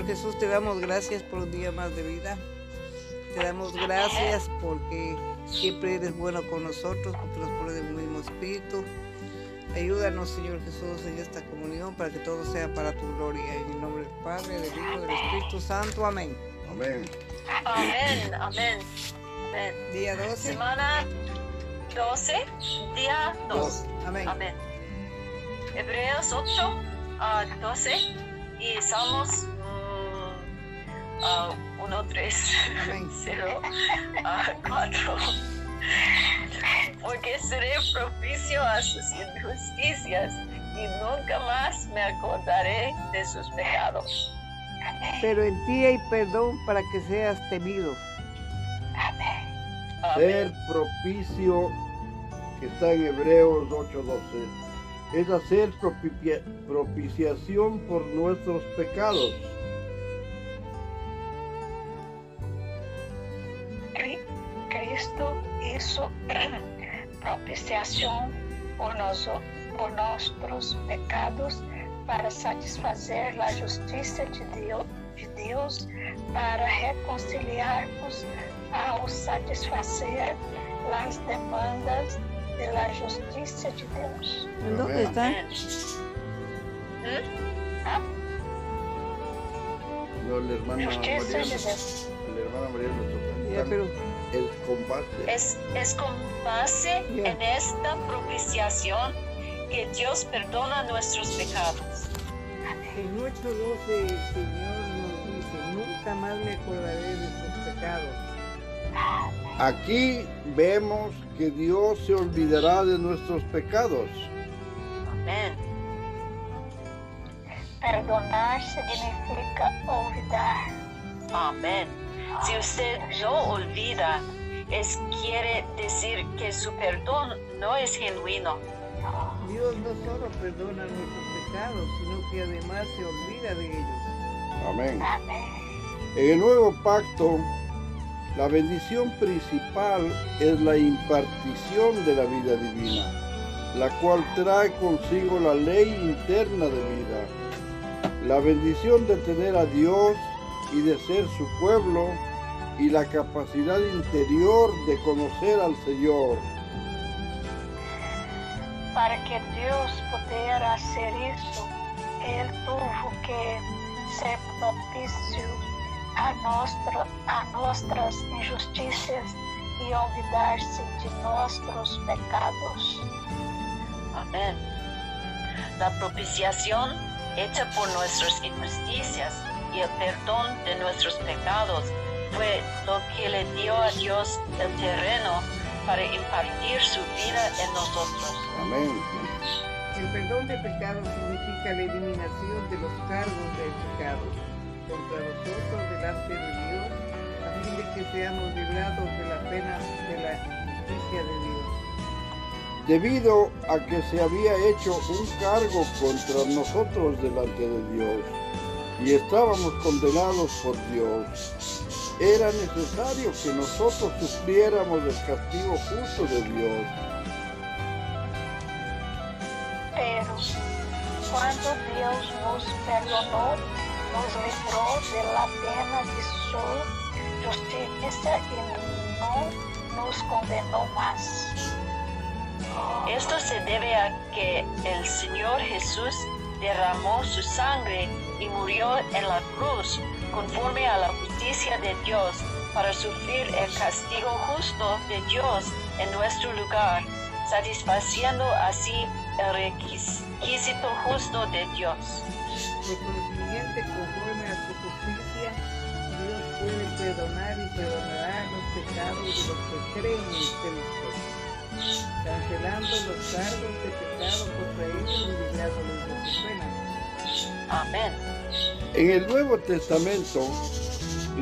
Señor Jesús, te damos gracias por un día más de vida. Te damos gracias porque siempre eres bueno con nosotros, porque nos pones en un mismo espíritu. Ayúdanos, Señor Jesús, en esta comunión para que todo sea para tu gloria. En el nombre del Padre, del Hijo y del Espíritu Santo. Amén. Amén. Amén, amén. amén. Día 12. Semana 12, día 2. Amén. Amén. Hebreos 8 a 12 y Salmos 1, 3, Amén. 0 a 4. Porque seré propicio a sus injusticias y nunca más me acordaré de sus pecados. Pero en ti hay perdón para que seas temido. Ser Amén. propicio, que está en Hebreos 8:12, es hacer propiciación por nuestros pecados. Cristo hizo propiciación por, noso- por nuestros pecados para satisfazer a justiça de Deus, de Deus para reconciliarmos ao satisfazer as demandas da justiça de Deus. ¿En dónde está? Justiça de Deus. Ya, pero el combate. Es, es con base en esta propiciación que Dios perdona nuestros pecados. en 8.12 el Señor nos dice, nunca más me acordaré de sus pecados. Aquí vemos que Dios se olvidará de nuestros pecados. Amén. Perdonar significa olvidar. Amén. Si usted no olvida, es quiere decir que su perdón no es genuino. Dios no solo perdona nuestros pecados, sino que además se olvida de ellos. Amén. En el nuevo pacto, la bendición principal es la impartición de la vida divina, la cual trae consigo la ley interna de vida, la bendición de tener a Dios y de ser su pueblo y la capacidad interior de conocer al Señor. Para que Deus pudera hacer isso, Ele tuvo que ser propício a, nossas injustiças e olvidar-se de nossos pecados. Amén. La propiciación hecha por nuestras injusticias y el perdón de nuestros pecados fue lo que le dio a Dios el terreno para impartir su vida en nosotros. Amén. El perdón de pecados significa la eliminación de los cargos del pecado contra nosotros delante de Dios, a fin de que seamos librados de la pena de la justicia de Dios. debido a que se había hecho un cargo contra nosotros delante de Dios y estábamos condenados por Dios. Era necesario que nosotros sufriéramos el castigo justo de Dios. Pero, quando Deus nos perdonou, nos livrou da pena de sua justiça e não nos condenou mais. Esto se debe a que el Señor Jesús derramó su sangre y murió en la cruz conforme a la justicia de Dios para sufrir el castigo justo de Dios en nuestro lugar, satisfaciendo así el requisito justo de Dios. Por consiguiente, conforme a su justicia, Dios puede perdonar y perdonará los pecados de los que creen en Cristo, cancelando los cargos de pecado contra ellos y librándolos de su pena. Amén. En el Nuevo Testamento,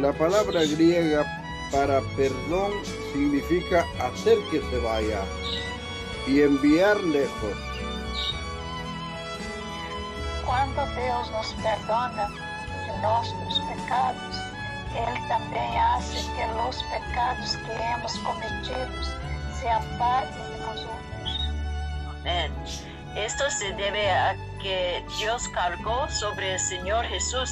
la palabra griega para perdón significa hacer que se vaya y enviar lejos. Quando Deus nos perdona nossos pecados, Ele também hace que os pecados que hemos cometido se apartem de nosotros. Amén. Esto se debe a que Dios cargó sobre el Señor Jesús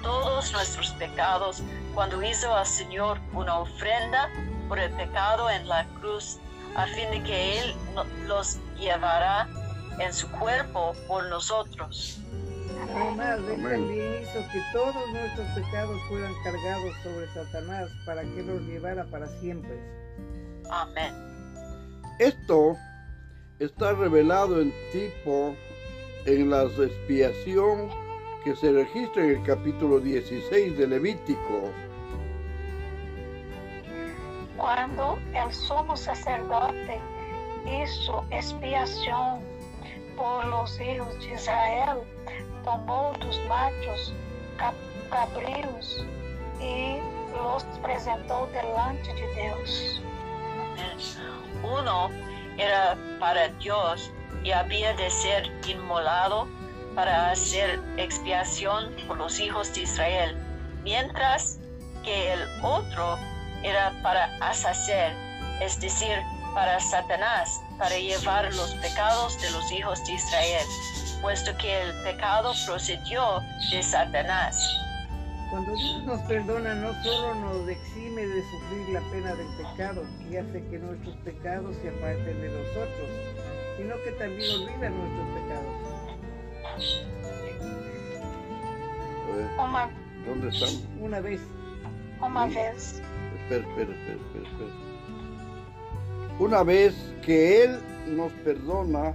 todos nuestros pecados cuando hizo al Señor una ofrenda por el pecado en la cruz, a fin de que Él los llevará en su cuerpo por nosotros. Además, Él Amén. también hizo que todos nuestros pecados fueran cargados sobre Satanás para que los llevara para siempre. Amén. Esto está revelado en tipo en la expiación que se registra en el capítulo 16 de Levítico. Quando el sumo sacerdote hizo expiação por los hijos de Israel, tomou dos machos cabríos e los apresentou delante de Deus. Uno era para Dios y había de ser inmolado para hacer expiación por los hijos de Israel, mientras que el otro era para Asacer, es decir, para Satanás, para llevar los pecados de los hijos de Israel, puesto que el pecado procedió de Satanás. Cuando Dios nos perdona, no solo nos exime de sufrir la pena del pecado y hace que nuestros pecados se aparten de nosotros, sino que también olvida nuestros pecados. ¿Dónde estamos? Una vez, uma vez, Espera, espera, espera, espera, espera. Una vez que Él nos perdona,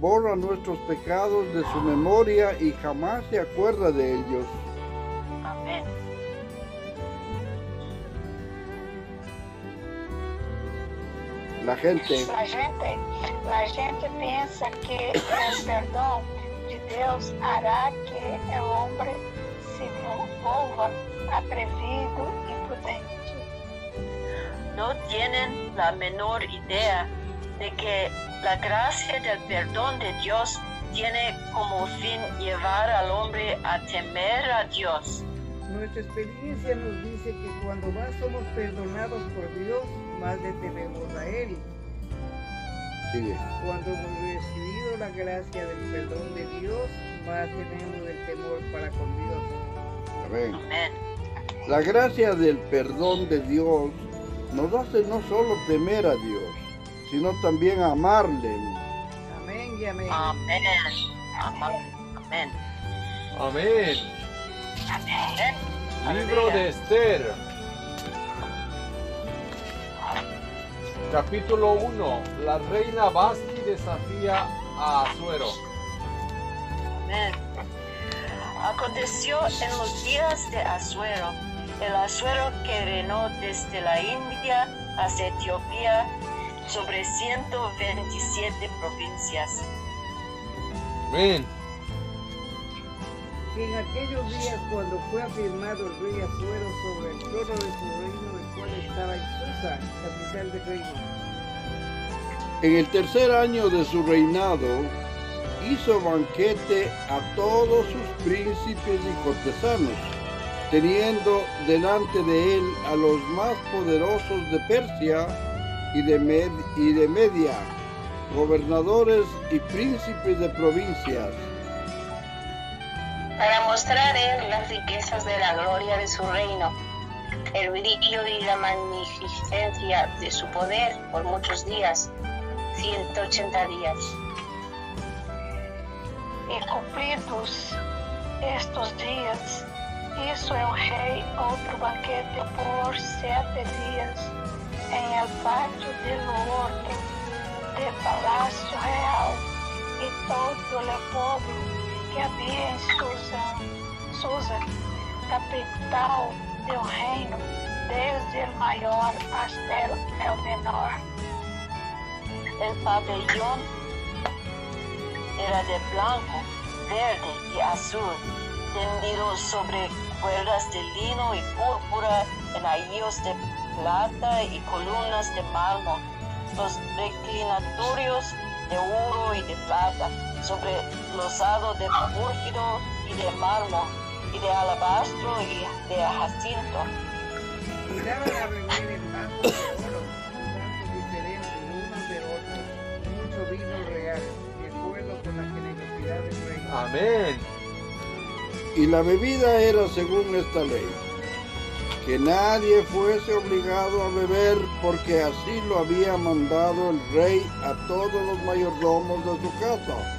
borra nuestros pecados de su memoria y jamás se acuerda de ellos. La gente a gente, a gente pensa que o perdão de Deus hará que o homem se volva atrevido e prudente. no tienen la menor idea de que la gracia del perdón de Dios tiene como fin llevar al hombre a temer a Dios. nuestra experiencia nos dice que cuando más somos perdonados por Dios, más le tememos a Él. sigue. Cuando hemos recibido la gracia del perdón de Dios, más tenemos el temor para con Dios. Amén. Amén. La gracia del perdón de Dios nos hace no solo temer a Dios, sino también amarle. Amén y amén. Amén. Amén. Amén. Amén. Amén. Libro de Esther. Capítulo 1. La reina Basti desafía a Azuero. Amén. Aconteció en los días de Asuero, el Asuero que reinó desde la India hasta Etiopía sobre 127 provincias. Amén. En aquellos días, cuando fue afirmado el rey Azuero sobre el trono de su reino, en Susa, capital del reino, En el tercer año de su reinado, hizo banquete a todos sus príncipes y cortesanos, teniendo delante de él a los más poderosos de Persia y de, Med- y de Media, gobernadores y príncipes de provincias. para mostrar él las riquezas de la gloria de su reino, el brillo y la magnificencia de su poder por muchos días, 180 días. E cumpridos estes dias, hizo el rei outro banquete por sete dias em el pátio del horto del palacio real e todo o povo que havia em Susa, Susa, capital del reino, desde el maior hasta el, menor. El pabellón era de blanco, verde y azul, tendido sobre cuerdas de lino y púrpura anillos de plata y columnas de mármol. Los reclinatorios de oro y de plata, sobre losado de púrfido y de mármol, y de alabastro y de jacinto. y daban a beber en vasos de oro, vasos diferentes unos de otros, mucho vino real, de acuerdo con la generosidad del rey. Amén. Y la bebida era según esta ley, que nadie fuese obligado a beber porque así lo había mandado el rey a todos los mayordomos de su casa,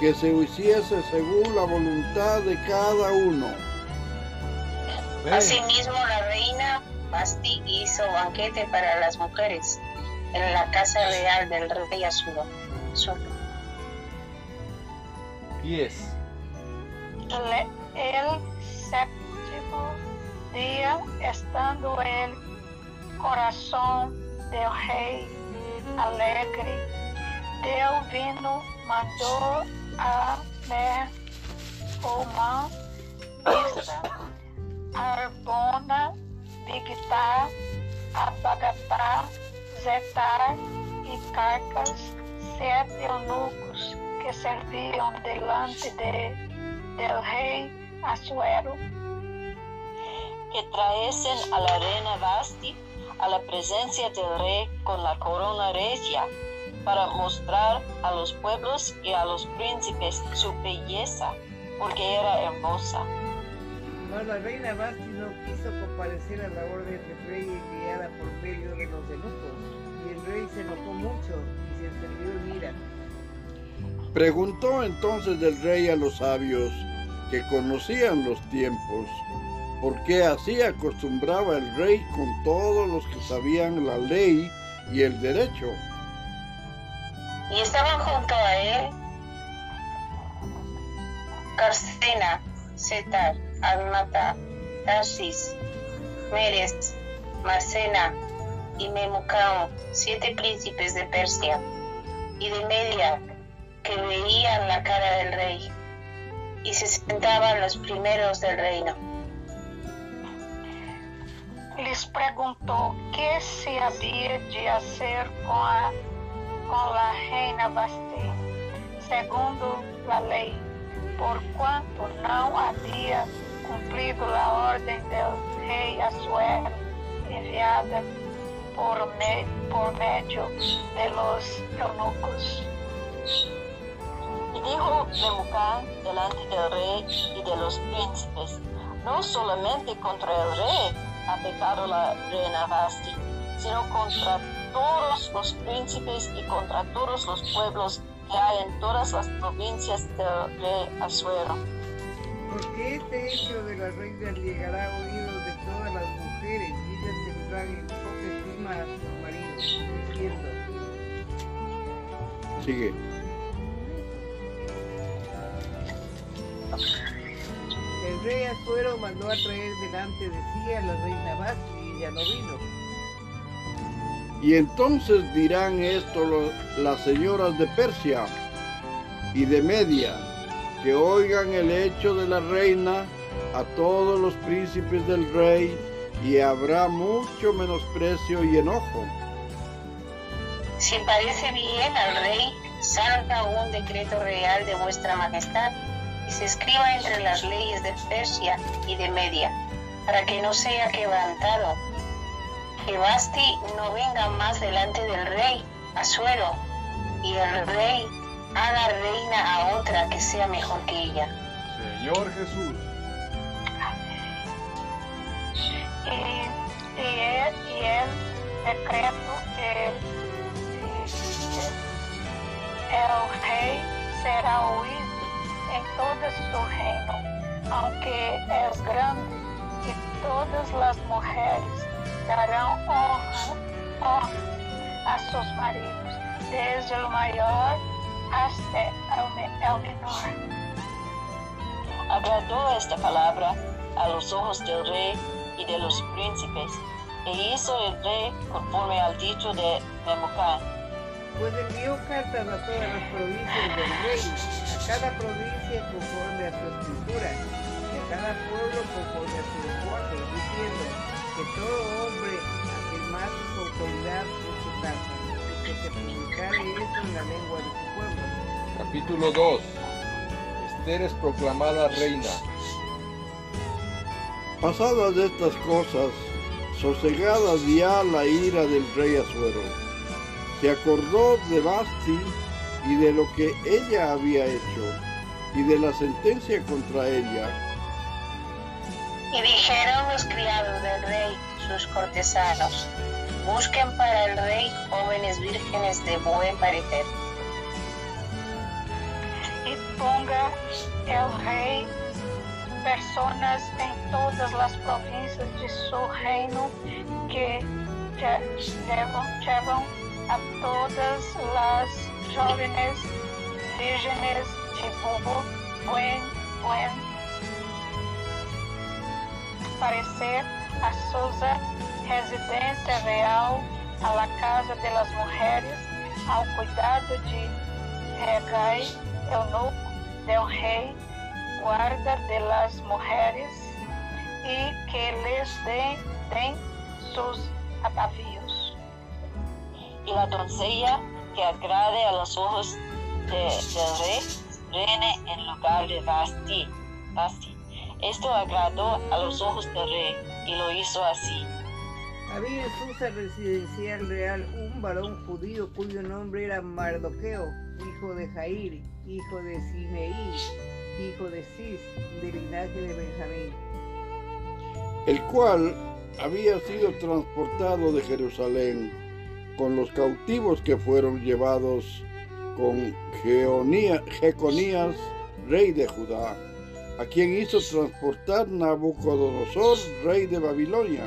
que se hiciese según la voluntad de cada uno. Asimismo, la reina Basti hizo banquete para las mujeres en la casa real del rey Azuro. 10. El, el séptimo día, estando el corazón del rey alegre, del vino mandó a Mehomã, Bisa, Arbona, Bigtar, Abagatá, Zetar e Carcas, sete eunucos que serviam delante de, del rei Asuero, que traesen a la reina Basti a la presencia del rey con la corona regia para mostrar a los pueblos y a los príncipes su belleza, porque era hermosa. Mas la reina Basti no quiso comparecer a la orden del rey enviada por medio de los eunucos, y el rey se enojó mucho y se encendió en ira. Preguntó entonces el rey a los sabios que conocían los tiempos, por qué así acostumbraba el rey con todos los que sabían la ley y el derecho. Y estaban junto a él Carcena, Setar, Admata, Tarsis, Meres, Marcena y Memucao, siete príncipes de Persia y de Media que veían la cara del rey y se sentaban los primeros del reino. les perguntou que se havia de fazer com a, com a reina Basti, segundo a lei, porquanto não havia cumprido a ordem do rei Assuero, enviada por, me, por medio de los eunucos. Y dijo Memucán delante del rey y de los príncipes, no solamente contra el rey ha pecado la reina Basti, sino contra todos los príncipes y contra todos los pueblos que hay en todas las provincias del rey Asuero. Porque este hecho de la reina llegará a oídos de todas las mujeres y ellas tendrán en poca estima a sus maridos, diciendo, Sigue. el rey Asuero mandó a traer delante de sí a la reina Basti y ella no vino. Y entonces dirán esto las señoras de Persia y de Media, que oigan el hecho de la reina a todos los príncipes del rey, y habrá mucho menosprecio y enojo. Si parece bien al rey, salga un decreto real de vuestra majestad y se escriba entre las leyes de Persia y de Media, para que no sea quebrantado. Que Basti no venga más delante del rey, Asuero, y el rey haga reina a otra que sea mejor que ella. Señor Jesús, E, e, é- e el decreto que el rei será oído em todo su reino, aunque es grande, e todas las mujeres darão honra, honra a sus maridos, desde o maior hasta el, me- el menor. Agradó esta palabra a los ojos del rey y de los príncipes, e hizo el rey conforme al dicho de Memucán. Pues envió cartas a todas las provincias del rey, a cada provincia conforme a su escritura, cada pueblo conforme a su lenguaje, diciendo que todo hombre afirmase su autoridad en su casa, y que se publicara eso en la lengua de su pueblo. capítulo 2. Esther es proclamada reina. Pasadas estas cosas, sosegadas ya la ira del rey Asuero, se acordó de Basti y de lo que ella había hecho, y de la sentencia contra ella. Y dijeron los criados del rey, sus cortesanos, busquen para el rey jóvenes vírgenes de buen parecer. y ponga el rey personas en todas las provincias de su reino que lle- llevan, a todas las jóvenes vírgenes de bu- buen, buen parecer a Susa residencia real, a la casa de las mujeres, ao cuidado de Regai, eunuco del rei, guarda de las mujeres, y que les den, den sus atavíos. y la doncella que agrade a los ojos de- del rey reine en lugar de Basti. Basti. Esto agradó a los ojos del rey y lo hizo así. Había en Susa residencial real un varón judío cuyo nombre era Mardoqueo, hijo de Jair, hijo de Simeí, hijo de Cis, del linaje de Benjamín. el cual había sido transportado de Jerusalén con los cautivos que fueron llevados con Jeconías, rey de Judá, a quien hizo transportar Nabucodonosor, rey de Babilonia.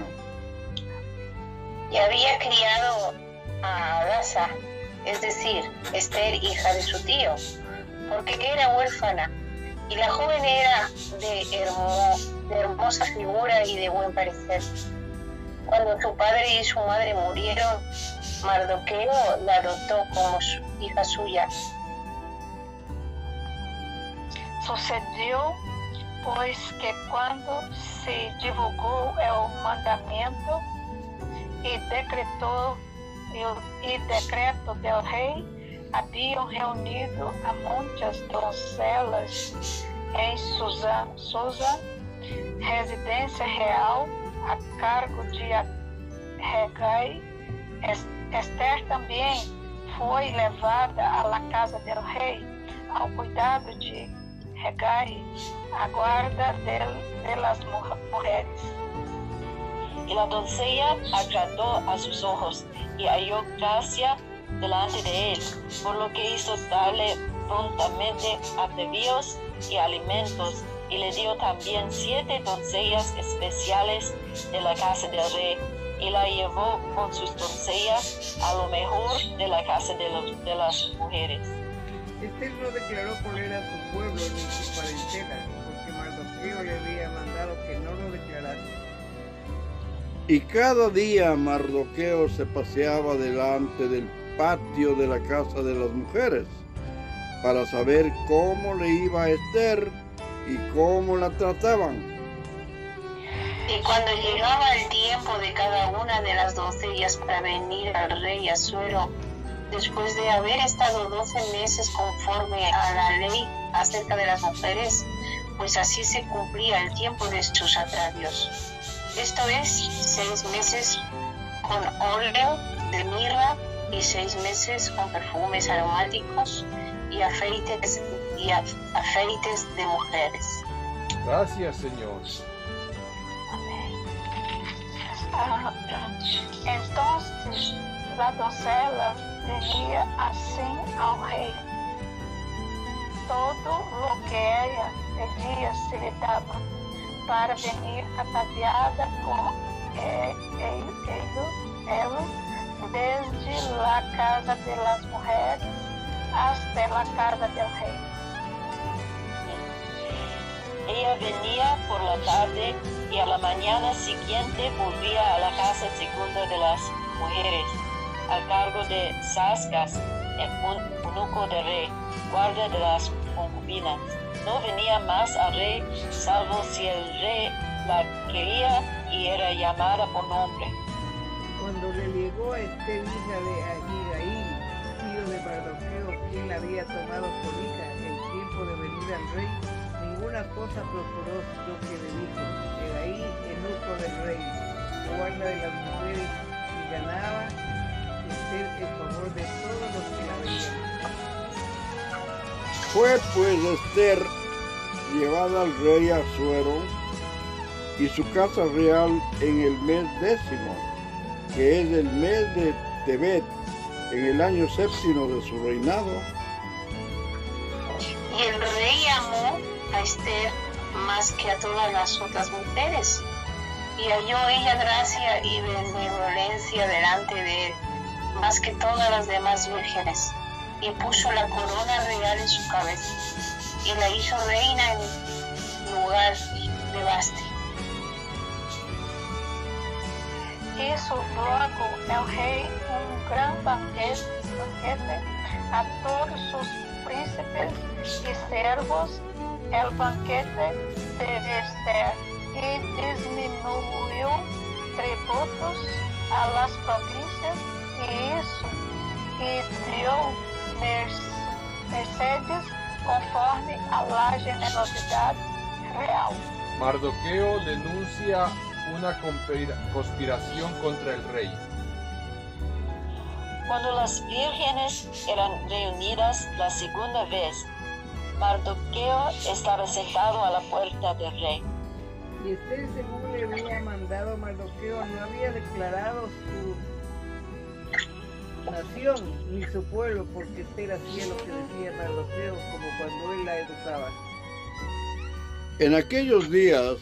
Y había criado a Adasa, es decir, Esther, hija de su tío, porque era huérfana, y la joven era de, hermo- de hermosa figura y de buen parecer. Cuando su padre y su madre murieron, Mardoqueo la adoptó como su hija suya. Sucedió, pues, que cuando se divulgó el mandamiento y decretó el, y decreto del rey, habían reunido a muchas doncelas em Susa, Susa, residência real, a cargo de Regai. Es- Esther também foi levada à casa del rei, ao cuidado de A guarda de las mu- mujeres. Y la doncella agradó a sus ojos y halló gracia delante de él, por lo que hizo darle prontamente atavíos y alimentos, y le dio también siete doncellas especiales de la casa del rey, y la llevó con sus doncellas a lo mejor de la casa de las mujeres. Esther no declaró cuál era su pueblo ni su parentela, porque Mardoqueo le había mandado que no lo declarase. Y cada día Mardoqueo se paseaba delante del patio de la casa de las mujeres para saber cómo le iba a Esther y cómo la trataban. Y cuando llegaba el tiempo de cada una de las doncellas para venir al rey Asuero, después de haber estado doce meses conforme a la ley acerca de las mujeres, pues así se cumplía el tiempo de sus atravios. Esto es, seis meses con óleo de mirra y seis meses con perfumes aromáticos y afeites, y af- afeites de mujeres. Gracias, Señor. Ah, Entonces la doncella venía assim ao rei. Todo lo que ella pedía se le daba para venir ataviada com ele, desde la casa de las mujeres hasta la casa del rei. Ella venía por la tarde y a la mañana siguiente volvía a la casa segunda de las mujeres, al cargo de Sascas, el un- eunuco del rey, guardia de las concubinas. No venía más al rey, salvo si el rey la quería y era llamada por nombre. Cuando le llegó a Esther, hija de Ahigaí, tío de Mardoqueo, quien la había tomado por hija el tiempo de venir al rey, ninguna cosa procuró lo que le dijo. Ahigaí, eunuco del rey, guarda de las mujeres, y ganaba El favor de todos los que la veían. Fue pues Esther llevada al rey Asuero y su casa real en el mes décimo, que es el mes de Tebet, en el año séptimo de su reinado. Y el rey amó a Esther más que a todas las otras mujeres, y halló ella gracia y benevolencia delante de él, más que todas las demás vírgenes, y puso la corona real en su cabeza, y la hizo reina en lugar de Basti. Hizo luego el rey un gran banquete, a todos sus príncipes y servos, el banquete de Esther, y disminuyó tributos a las provincias y hizo y dio mer- mercedes conforme a la generosidad real. Mardoqueo denuncia una conspira- conspiración contra el rey. Cuando las vírgenes eran reunidas la segunda vez, Mardoqueo estaba sentado a la puerta del rey. Y Esther, según le había mandado Mardoqueo, no había declarado su nación ni su pueblo, porque lo que como cuando él la educaba. En aquellos días,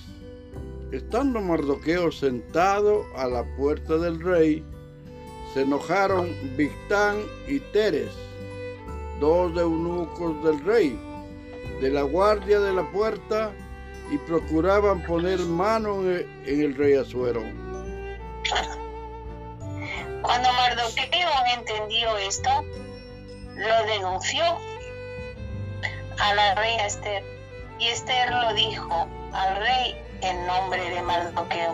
estando Mardoqueo sentado a la puerta del rey, se enojaron Victán y Teres, dos eunucos del rey, de la guardia de la puerta, y procuraban poner mano en el rey Asuero. Cuando Mardoqueo entendió esto, lo denunció a la reina Esther, y Esther lo dijo al rey en nombre de Mardoqueo.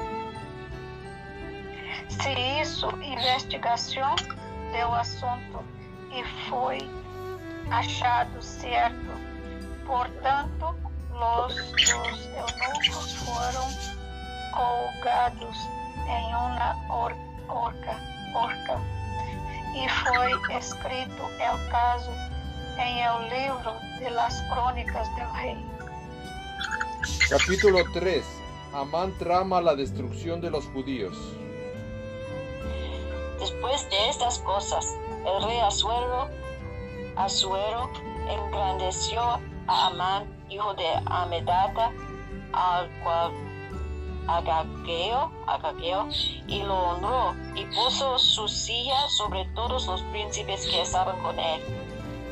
Se hizo investigação do assunto e foi achado certo. Portanto, los, os eunucos foram colgados em uma or- orca e foi escrito o caso em el livro de las crônicas del rei. Capítulo 3. Amán trama la destrucción de los judíos. Después de estas cosas, el rey Asuero, Asuero engrandeció a Amán, hijo de Amedata, al cual Agageo, Agageo, y lo honró y puso su silla sobre todos los príncipes que estaban con él.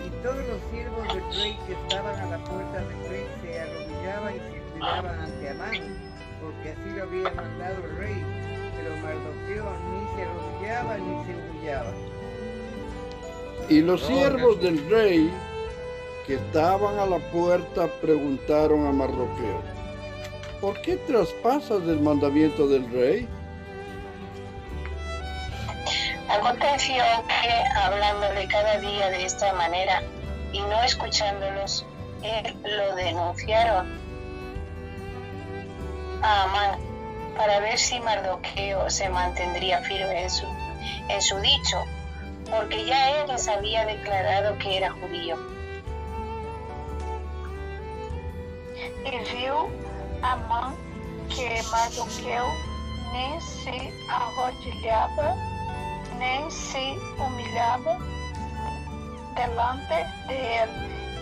Y todos los siervos del rey que estaban a la puerta del rey se arrodillaban y se inclinaban ante Amán, porque así lo había mandado el rey. Pero Mardoqueo ni se arrodillaba ni se humillaba. Y los siervos del rey que estaban a la puerta preguntaron a Mardoqueo, ¿por qué traspasas el mandamiento del rey? Aconteció que hablándole cada día de esta manera y no escuchándolos, él lo denunciaron a Amán para ver si Mardoqueo se mantendría firme en su, en su dicho, porque ya él les había declarado que era judío. E viu Amã que Mardoqueu nem se arrodilhava, nem se humilhava delante de él,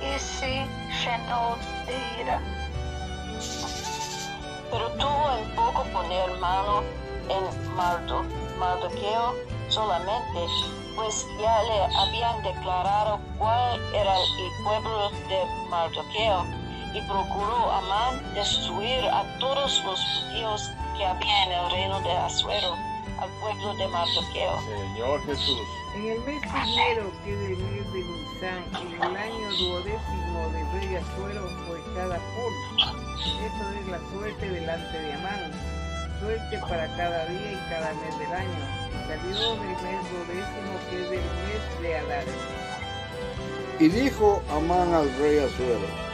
e se llenou de ira. Pero tuvo en poco poner mano en Mardo, Mardoqueo solamente, pues ya le habían declarado cuál era el pueblo de Mardoqueo, y procuró Amán destruir a todos los judíos que había en el reino de Asuero, al pueblo de Mardoqueo. Señor Jesús. En el mes primero, que es el mes de Nisan, en el año duodécimo de rey Asuero, fue cada por. Eso es la suerte delante de Amán, suerte para cada día y cada mes del año. Salió del mes duodécimo, que es el mes de Adar. Y dijo Amán al rey Asuero,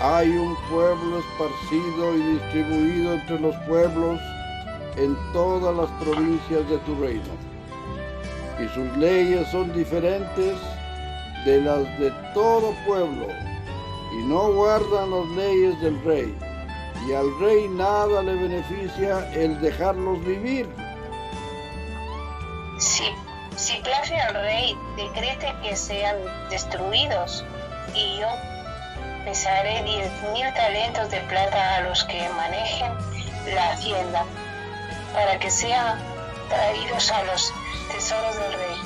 hay un pueblo esparcido y distribuido entre los pueblos en todas las provincias de tu reino, y sus leyes son diferentes de las de todo pueblo, y no guardan las leyes del rey, y al rey nada le beneficia el dejarlos vivir. Si, si place al rey, decrete que sean destruidos, y yo pesaré diez mil talentos de plata a los que manejen la hacienda, para que sean traídos a los tesoros del rey.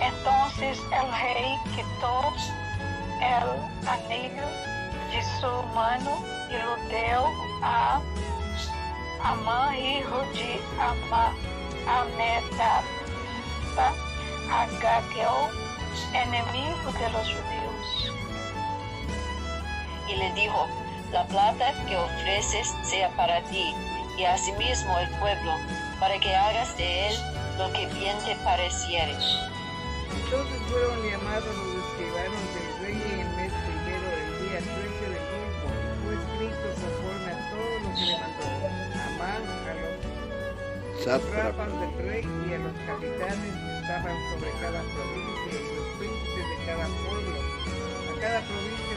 Entonces el rey quitó el anillo de su mano y lo dio a Amán, hijo de Ama, Amedata, a Gageo, enemigo de los judíos. Y le dijo, la plata que ofreces sea para ti y asimismo el pueblo, para que hagas de él lo que bien te pareciere. Entonces fueron llamados los escribanos del rey en el mes primero, el día 13 del mismo, y fue escrito conforme a todo lo que le mandó Amán a los sátrapas del rey y a los capitanes que estaban sobre cada provincia y los príncipes de cada pueblo, a cada provincia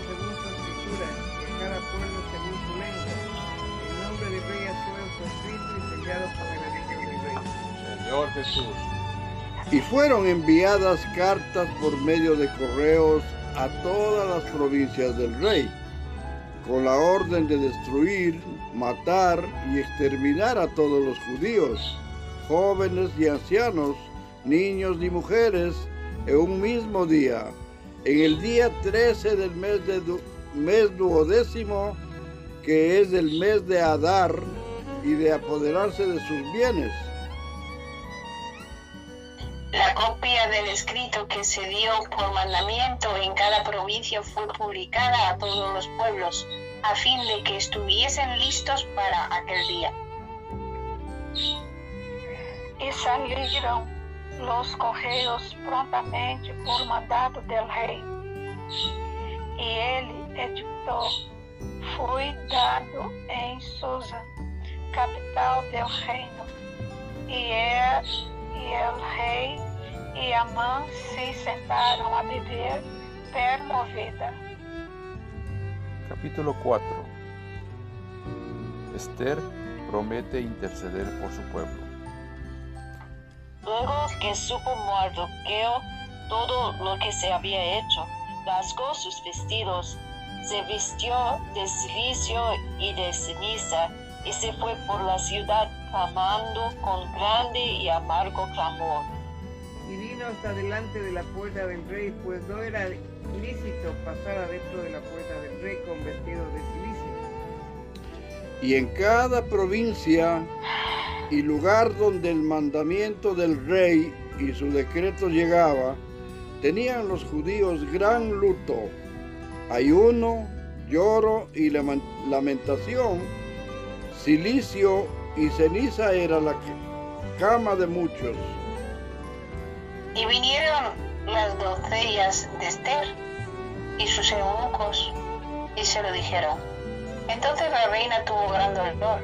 y a cada pueblo según su lengua. El nombre del rey Asuero fue escrito y del rey. Señor Jesús, Y fueron enviadas cartas por medio de correos a todas las provincias del rey, con la orden de destruir, matar y exterminar a todos los judíos, jóvenes y ancianos, niños y mujeres, en un mismo día, en el día 13 del mes, de du- mes duodécimo, que es el mes de Adar, y de apoderarse de sus bienes. La copia del escrito que se dio por mandamiento en cada provincia fue publicada a todos los pueblos, a fin de que estuviesen listos para aquel día. E salieron los correios prontamente por mandado del rei. E ele edictou, foi dado em Susa, capital del reino. E, é, e el rei e Amã se sentaram a beber per movida. capítulo 4. Esther promete interceder por su pueblo. Luego que supo Mardoqueo todo lo que se había hecho, rasgó sus vestidos, se vistió de silicio y de ceniza, y se fue por la ciudad clamando con grande y amargo clamor. Y vino hasta delante de la puerta del rey, pues no era lícito pasar adentro de la puerta del rey con vestido de silicio. Y en cada provincia y lugar donde el mandamiento del rey y su decreto llegaba, tenían los judíos gran luto, ayuno, lloro y lamen- lamentación. Silicio y ceniza era la ca- cama de muchos. Y vinieron las doncellas de Esther y sus eunucos y se lo dijeron. Entonces la reina tuvo gran dolor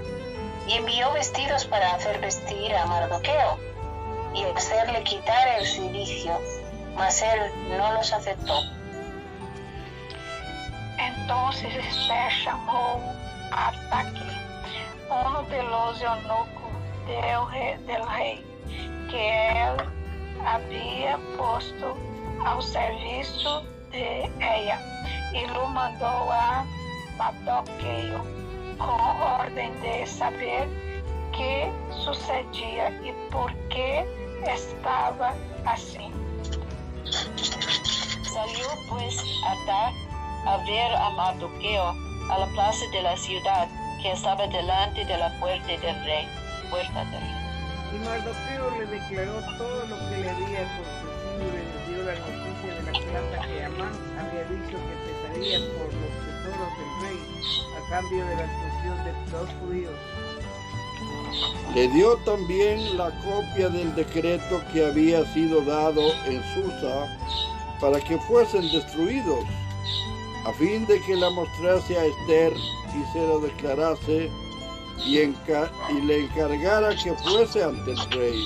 y envió vestidos para hacer vestir a Mardoqueo y hacerle quitar el cilicio, mas él no los aceptó. Entonces Esther chamou a Taqui, uno de los eunucos del rei, del rei, que él había puesto ao serviço de ella, e lo mandou a Mardoqueo com ordem de saber que sucedia e por que estava assim. Salió pues Atá a ver a Mardoqueo a la plaza de la ciudad que estaba delante de la puerta del rey. Puerta del rey. Y Mardoqueo le declaró todo lo que le había acontecido y le dio la noticia de la plata que Amán había dicho que pesaría por los tesoros del rey a cambio de la expulsión de los judíos. Le dio también la copia del decreto que había sido dado en Susa para que fuesen destruidos, a fin de que la mostrase a Esther y se lo declarase y, le encargara que fuese ante el rey,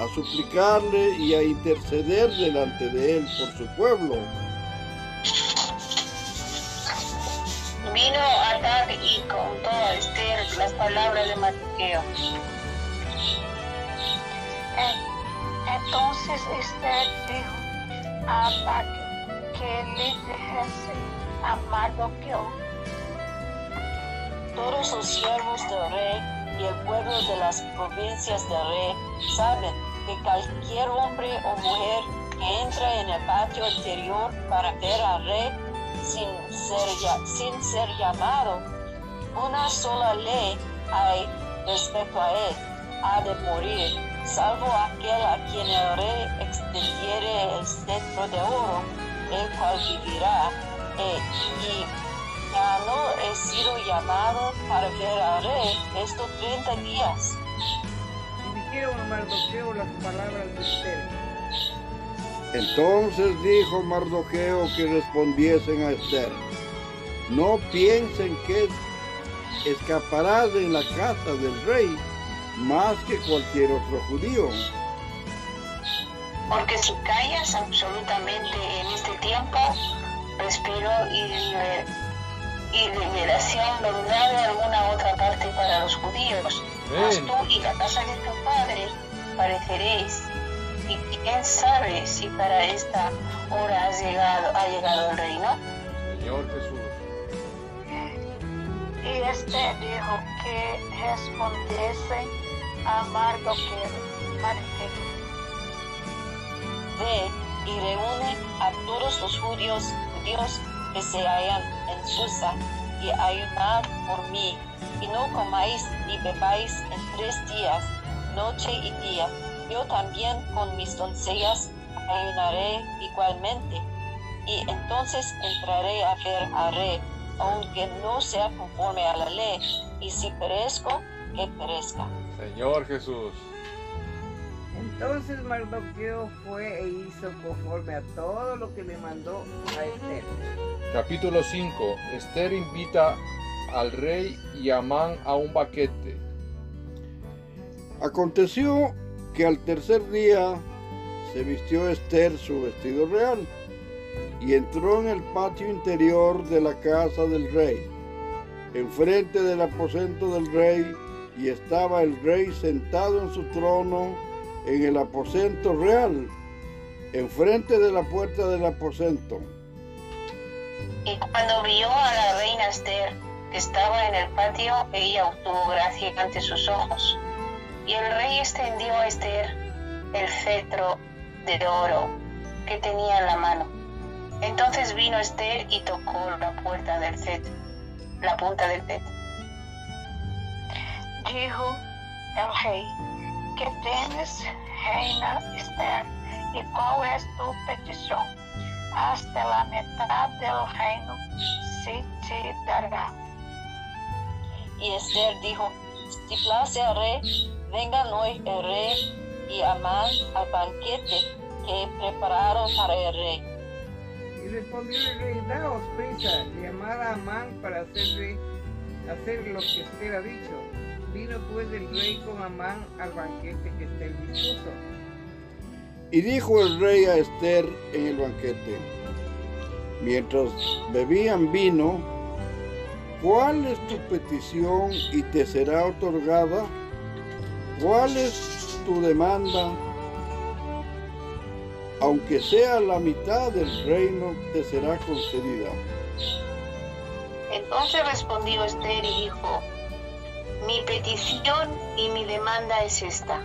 a suplicarle y a interceder delante de él por su pueblo. Vino Atad y contó a Esther las palabras de Mardoqueo. En- Entonces Esther dijo a Ataque que le dijese a Mardoqueo, Todos los siervos del rey y el pueblo de las provincias del rey saben que cualquier hombre o mujer que entra en el patio interior para ver al rey sin ser, sin ser llamado, una sola ley hay respecto a él, ha de morir, salvo aquel a quien el rey extendiere el cetro de oro, el cual vivirá, eh, y ya no he sido llamado para ver al rey estos 30 días. Y dijeron a Mardoqueo las palabras de Esther. Entonces dijo Mardoqueo que respondiesen a Esther, no piensen que escaparás en la casa del rey más que cualquier otro judío. Porque si callas absolutamente en este tiempo, respiro y, liber- y liberación vendrá de alguna otra parte para los judíos. Mas tú y la casa de tu padre pareceréis. Y quién sabe si para esta hora has llegado, ha llegado el reino. Señor Jesús. y Esther dijo que respondiesen a Mardoqueo. Mardoqueo. Ve y reúne a todos los judíos, judíos que se hallan en Susa y ayunad por mí, y no comáis ni bebáis en tres días, noche y día. Yo también con mis doncellas ayunaré igualmente, y entonces entraré a ver al rey, aunque no sea conforme a la ley, y si perezco, que perezca. Señor Jesús. Entonces Mardoqueo fue e hizo conforme a todo lo que le mandó a Esther. Capítulo 5. Esther invita al rey y a Amán a un banquete. Aconteció que al tercer día se vistió Esther su vestido real y entró en el patio interior de la casa del rey, enfrente del aposento del rey, y estaba el rey sentado en su trono en el aposento real, enfrente de la puerta del aposento. Y cuando vio a la reina Esther, que estaba en el patio, ella obtuvo gracia ante sus ojos. Y el rey extendió a Esther el cetro de oro que tenía en la mano. Entonces vino Esther y tocó la puerta del cetro, la punta del cetro. Dijo el rey, que tienes, reina Esther, y cuál es tu petición. Hasta la mitad del reino se te dará. Y Esther dijo, si place al rey, vengan hoy el rey y Amán al banquete que he preparado para el rey. Y respondió el rey, daos prisa, llamad a Amán para hacerle, hacer lo que Esther ha dicho. Vino pues el rey con Amán al banquete que Esther dispuso. Y dijo el rey a Esther en el banquete, mientras bebían vino, ¿cuál es tu petición y te será otorgada? ¿Cuál es tu demanda? Aunque sea la mitad del reino, te será concedida. Entonces respondió Esther y dijo, mi petición y mi demanda es esta.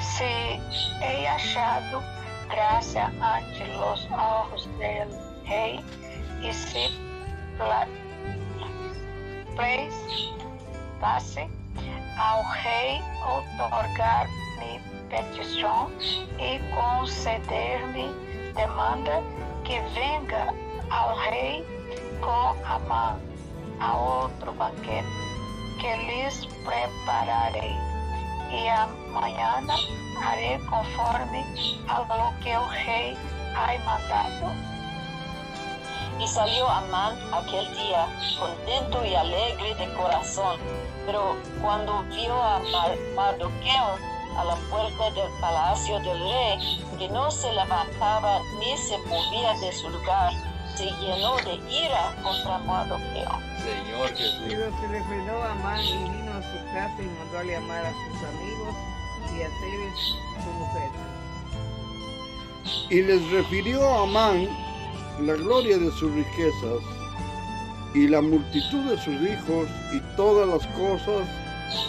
Si he hallado gracia ante los ojos del rey, y pla- place ao rei otorgar mi petición y conceder-me demanda que venga ao rei com Amán a outro banquete que lhes prepararei e amanhã haré conforme a lo que o rei ha mandado. Y salió Amán aquel día, contento y alegre de corazón. Pero cuando vio a Mar Mardoqueo a la puerta del palacio del rey, que no se levantaba ni se movía de su lugar, se llenó de ira contra Mardoqueo. Señor Jesús. Pero se refrenó a Amán y vino a su casa y mandó a llamar a sus amigos y a Ceres, su mujer. Y les refirió a Amán la gloria de sus riquezas y la multitud de sus hijos y todas las cosas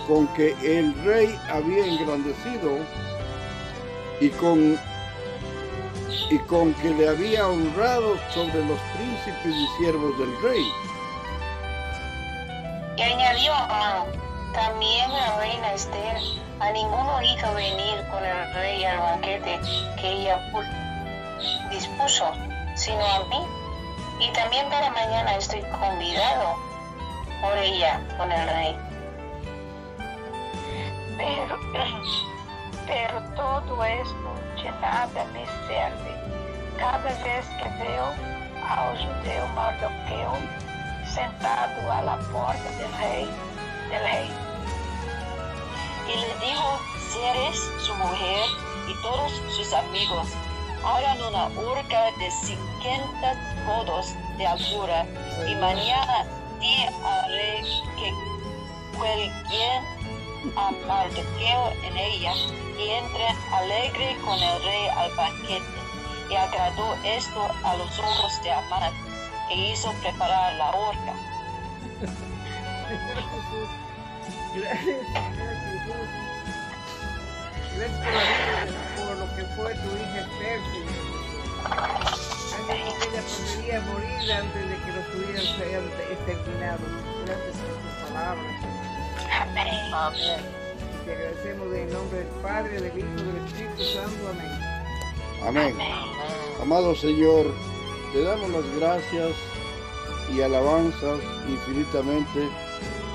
con que el rey había engrandecido y con y con que le había honrado sobre los príncipes y siervos del rey. Y añadió Amán, también la reina Esther a ninguno hizo venir con el rey al banquete que ella pu- dispuso, sino a mí. Y también para mañana estoy convidado por ella con el rey. Pero, pero todo esto de nada me serve. Cada vez que veo ao judeu Mardoqueu sentado à la porta del rei, del rei. Y le dijo Ceres, su mujer, y todos sus amigos, hagan una horca de 50 codos de altura, y mañana al rey que cuelguen a Mardoqueo en ella, y entren alegre con el rey al banquete. Y agradó esto a los ojos de Amán, que hizo preparar la horca. Gracias, Jesús. Gracias por, lo que fue tu hija Jesús. Antes que ella podría morir antes de que los judíos sean exterminados. Gracias por tus palabras. Amén. Te agradecemos en nombre del Padre, del Hijo y del Espíritu Santo. Amén. Amén. Amado Señor, te damos las gracias y alabanzas infinitamente,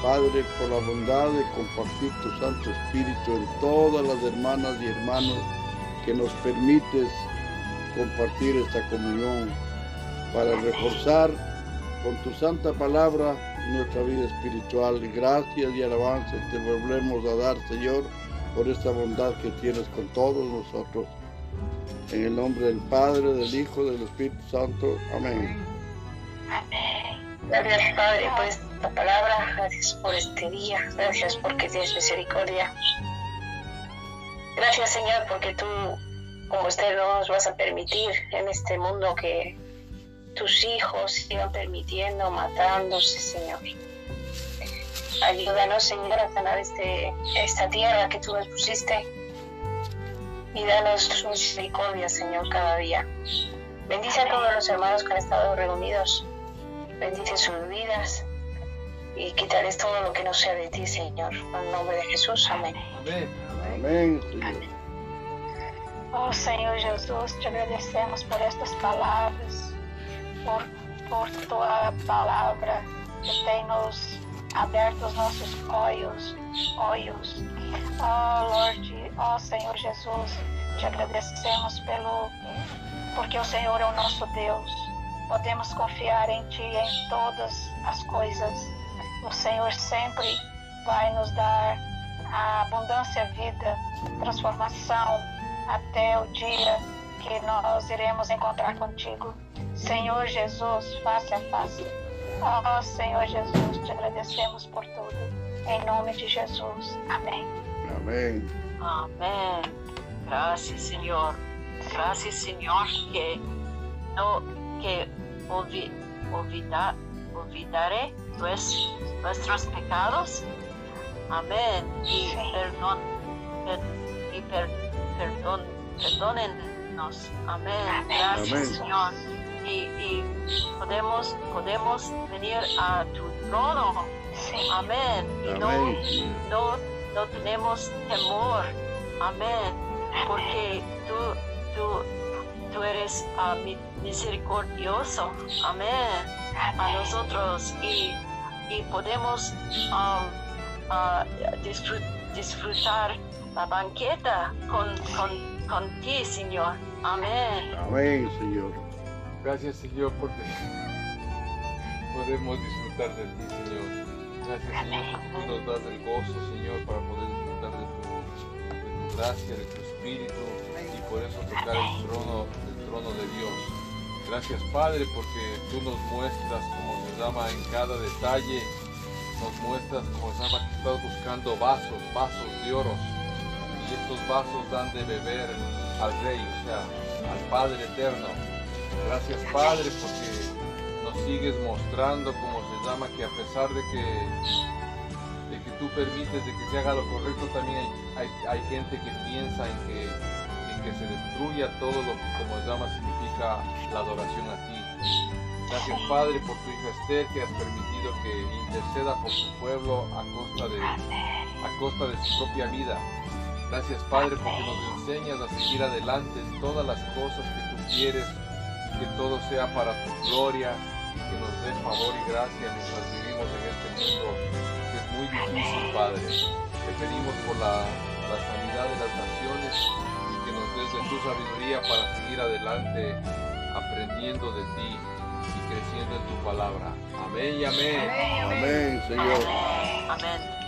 Padre, por la bondad de compartir tu Santo Espíritu en todas las hermanas y hermanos que nos permites compartir esta comunión para reforzar con tu santa palabra nuestra vida espiritual. Gracias y alabanzas te volvemos a dar, Señor, por esta bondad que tienes con todos nosotros. En el nombre del Padre, del Hijo, del Espíritu Santo. Amén. Gracias Padre por esta palabra, gracias por este día, gracias porque tienes misericordia. Gracias Señor porque tú, como usted no nos vas a permitir en este mundo que tus hijos sigan permitiendo, matándose, Señor. Ayúdanos, Señor, a sanar este, esta tierra que tú nos pusiste y danos tu misericordia, Señor, cada día. Bendice a todos los hermanos que han estado reunidos. Bendice sus vidas y quítales todo lo que no sea de ti, Señor. En el nombre de Jesús, amén. Amén. Amén, Señor. Oh Senhor Jesus, te agradecemos por estas palavras, por, por tua palavra que tem nos aberto os nossos olhos, olhos. Oh Lord, oh Senhor Jesus, te agradecemos pelo porque o Senhor é o nosso Deus. Podemos confiar em Ti em todas as coisas. O Senhor sempre vai nos dar a abundância, vida, transformação até o dia que nós iremos encontrar contigo. Senhor Jesus, face a face. Oh Senhor Jesus, te agradecemos por tudo. Em nome de Jesus. Amém. Amén. Amén. Gracias, Señor. Gracias, Señor, que no que olvi- olvida- olvidaré pues, nuestros pecados. Amén. Y perdón, per- y per- perdón, perdónennos. Amén. Gracias, Amén. Señor. Y, y podemos, podemos venir a tu trono. Amén. Y Amén. no, no tenemos temor. Amén. Porque tú, tú, tú eres ah, mi- misericordioso. Amén. A nosotros y, y podemos um, ah, disfrut- disfrutar la banqueta con, con, con ti, Señor. Amén. Amén, Señor. Gracias, Señor, porque podemos disfrutar de ti, Señor. Gracias, Señor, porque tú nos das el gozo, Señor, para poder disfrutar de tu, de tu gracia, de tu espíritu y por eso tocar el trono, el trono de Dios. Gracias, Padre, porque tú nos muestras, como se llama en cada detalle, nos muestras, como se llama, que estás buscando vasos, vasos de oro. Y estos vasos dan de beber al Rey, o sea, al Padre Eterno. Gracias, Padre, porque sigues mostrando, como se llama, que a pesar de que, de que tú permites de que se haga lo correcto, también hay, hay, gente que piensa en que, en que se destruya todo lo que, como se llama, significa la adoración a ti. Gracias, Padre, por tu hija Esther, que has permitido que interceda por su pueblo a costa de, a costa de su propia vida. Gracias, Padre, porque nos enseñas a seguir adelante en todas las cosas que tú quieres, que todo sea para tu gloria, nos des favor y gracia mientras vivimos en este mundo que es muy difícil, Padre. Te pedimos por la, la sanidad de las naciones y que nos des de tu sabiduría para seguir adelante aprendiendo de ti y creciendo en tu palabra. Amén y amén. Amén, Señor. Amén.